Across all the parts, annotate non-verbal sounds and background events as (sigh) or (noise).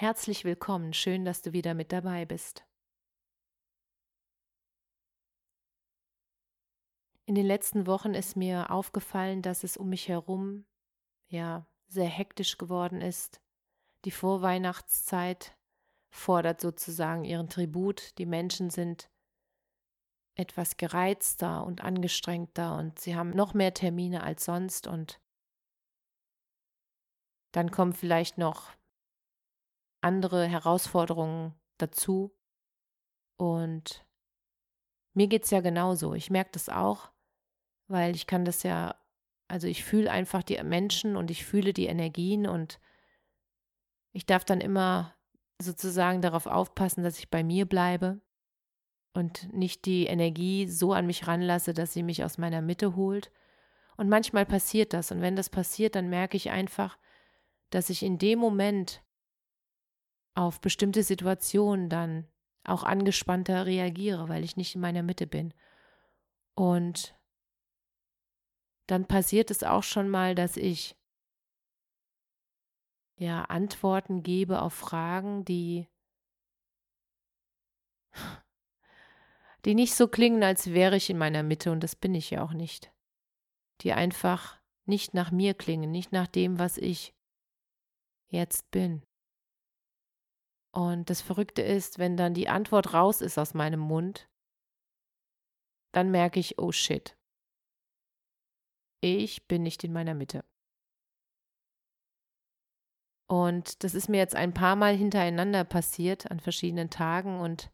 Herzlich willkommen, schön, dass du wieder mit dabei bist. In den letzten Wochen ist mir aufgefallen, dass es um mich herum ja sehr hektisch geworden ist. Die Vorweihnachtszeit fordert sozusagen ihren Tribut. Die Menschen sind etwas gereizter und angestrengter und sie haben noch mehr Termine als sonst und dann kommen vielleicht noch andere Herausforderungen dazu. Und mir geht es ja genauso. Ich merke das auch, weil ich kann das ja, also ich fühle einfach die Menschen und ich fühle die Energien und ich darf dann immer sozusagen darauf aufpassen, dass ich bei mir bleibe und nicht die Energie so an mich ranlasse, dass sie mich aus meiner Mitte holt. Und manchmal passiert das. Und wenn das passiert, dann merke ich einfach, dass ich in dem Moment auf bestimmte Situationen dann auch angespannter reagiere, weil ich nicht in meiner Mitte bin. Und dann passiert es auch schon mal, dass ich ja Antworten gebe auf Fragen, die die nicht so klingen, als wäre ich in meiner Mitte und das bin ich ja auch nicht. Die einfach nicht nach mir klingen, nicht nach dem, was ich jetzt bin. Und das Verrückte ist, wenn dann die Antwort raus ist aus meinem Mund, dann merke ich, oh shit, ich bin nicht in meiner Mitte. Und das ist mir jetzt ein paar Mal hintereinander passiert an verschiedenen Tagen und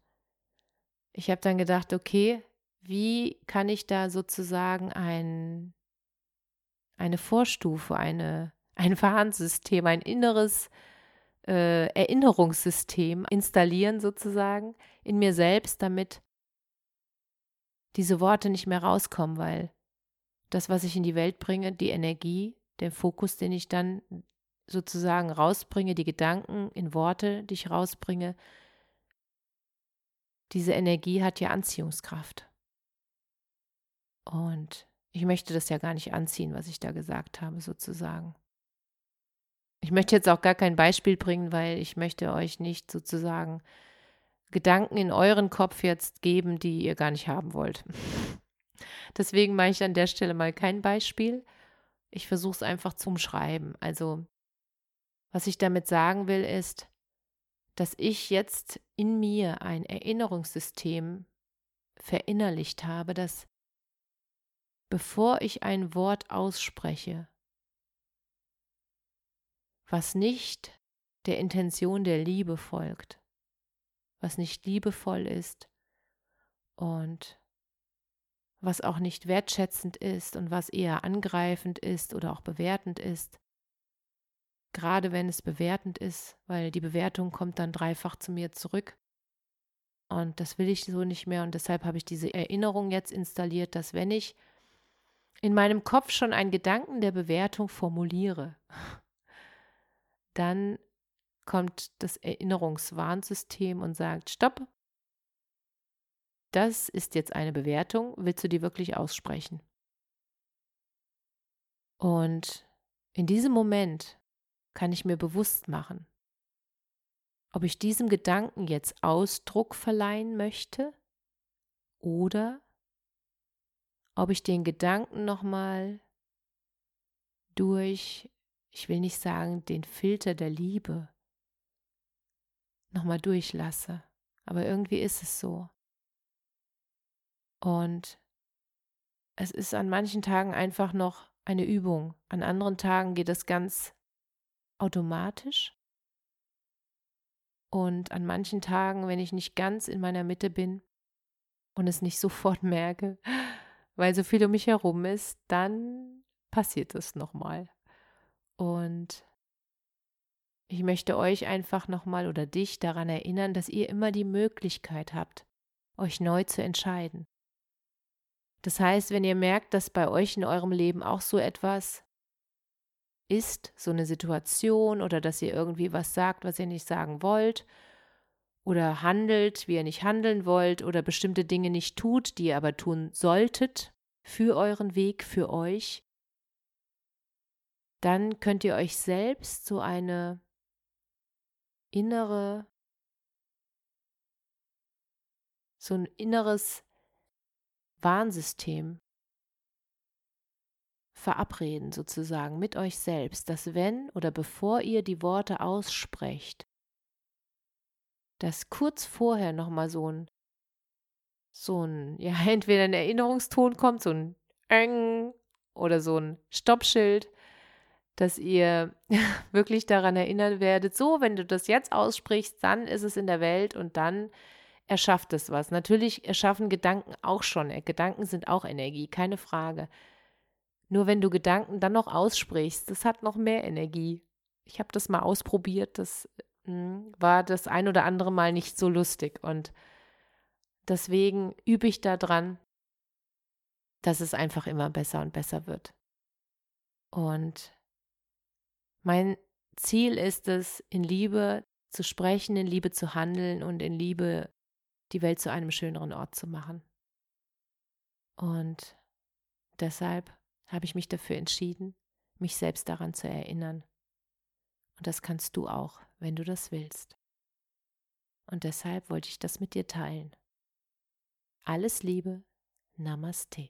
ich habe dann gedacht, okay, wie kann ich da sozusagen ein, eine Vorstufe, eine, ein (laughs) Warnsystem, ein inneres äh, Erinnerungssystem installieren sozusagen in mir selbst, damit diese Worte nicht mehr rauskommen, weil das, was ich in die Welt bringe, die Energie, der Fokus, den ich dann sozusagen rausbringe, die Gedanken in Worte, die ich rausbringe, diese Energie hat ja Anziehungskraft. Und ich möchte das ja gar nicht anziehen, was ich da gesagt habe, sozusagen. Ich möchte jetzt auch gar kein Beispiel bringen, weil ich möchte euch nicht sozusagen Gedanken in euren Kopf jetzt geben, die ihr gar nicht haben wollt. (laughs) Deswegen mache ich an der Stelle mal kein Beispiel. Ich versuche es einfach zu umschreiben. Also, was ich damit sagen will, ist, dass ich jetzt in mir ein Erinnerungssystem verinnerlicht habe, dass bevor ich ein Wort ausspreche, was nicht der Intention der Liebe folgt, was nicht liebevoll ist und was auch nicht wertschätzend ist und was eher angreifend ist oder auch bewertend ist. Gerade wenn es bewertend ist, weil die Bewertung kommt dann dreifach zu mir zurück. Und das will ich so nicht mehr und deshalb habe ich diese Erinnerung jetzt installiert, dass wenn ich in meinem Kopf schon einen Gedanken der Bewertung formuliere, dann kommt das Erinnerungswarnsystem und sagt, stopp, das ist jetzt eine Bewertung, willst du die wirklich aussprechen? Und in diesem Moment kann ich mir bewusst machen, ob ich diesem Gedanken jetzt Ausdruck verleihen möchte oder ob ich den Gedanken nochmal durch ich will nicht sagen, den Filter der Liebe nochmal durchlasse. Aber irgendwie ist es so. Und es ist an manchen Tagen einfach noch eine Übung. An anderen Tagen geht es ganz automatisch. Und an manchen Tagen, wenn ich nicht ganz in meiner Mitte bin und es nicht (laughs) sofort merke, weil so viel um mich herum ist, dann passiert es nochmal. Und ich möchte euch einfach nochmal oder dich daran erinnern, dass ihr immer die Möglichkeit habt, euch neu zu entscheiden. Das heißt, wenn ihr merkt, dass bei euch in eurem Leben auch so etwas ist, so eine Situation oder dass ihr irgendwie was sagt, was ihr nicht sagen wollt oder handelt, wie ihr nicht handeln wollt oder bestimmte Dinge nicht tut, die ihr aber tun solltet für euren Weg, für euch, dann könnt ihr euch selbst so eine innere, so ein inneres Warnsystem verabreden sozusagen mit euch selbst, dass wenn oder bevor ihr die Worte aussprecht, dass kurz vorher nochmal so ein, so ein, (laughs) ja, entweder ein Erinnerungston kommt, so ein Eng oder so ein Stoppschild, dass ihr (laughs) wirklich daran erinnern werdet, so, wenn du das jetzt aussprichst, dann ist es in der Welt und dann erschafft es was. Natürlich erschaffen Gedanken auch schon. Gedanken sind auch Energie, keine Frage. Nur wenn du Gedanken dann noch aussprichst, das hat noch mehr Energie. Ich habe das mal ausprobiert, das mh, hm, war das ein oder andere Mal nicht so lustig und deswegen übe ich daran, dass es einfach immer besser und besser wird. Und mein Ziel ist es, in Liebe zu sprechen, in Liebe zu handeln und in Liebe die Welt zu einem schöneren Ort zu machen. Und deshalb habe ich mich dafür entschieden, mich selbst daran zu erinnern. Und das kannst du auch, wenn du das willst. Und deshalb wollte ich das mit dir teilen. Alles Liebe, Namaste.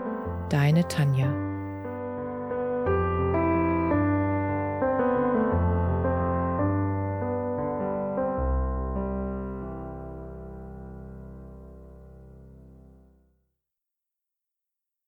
Deine Tanja.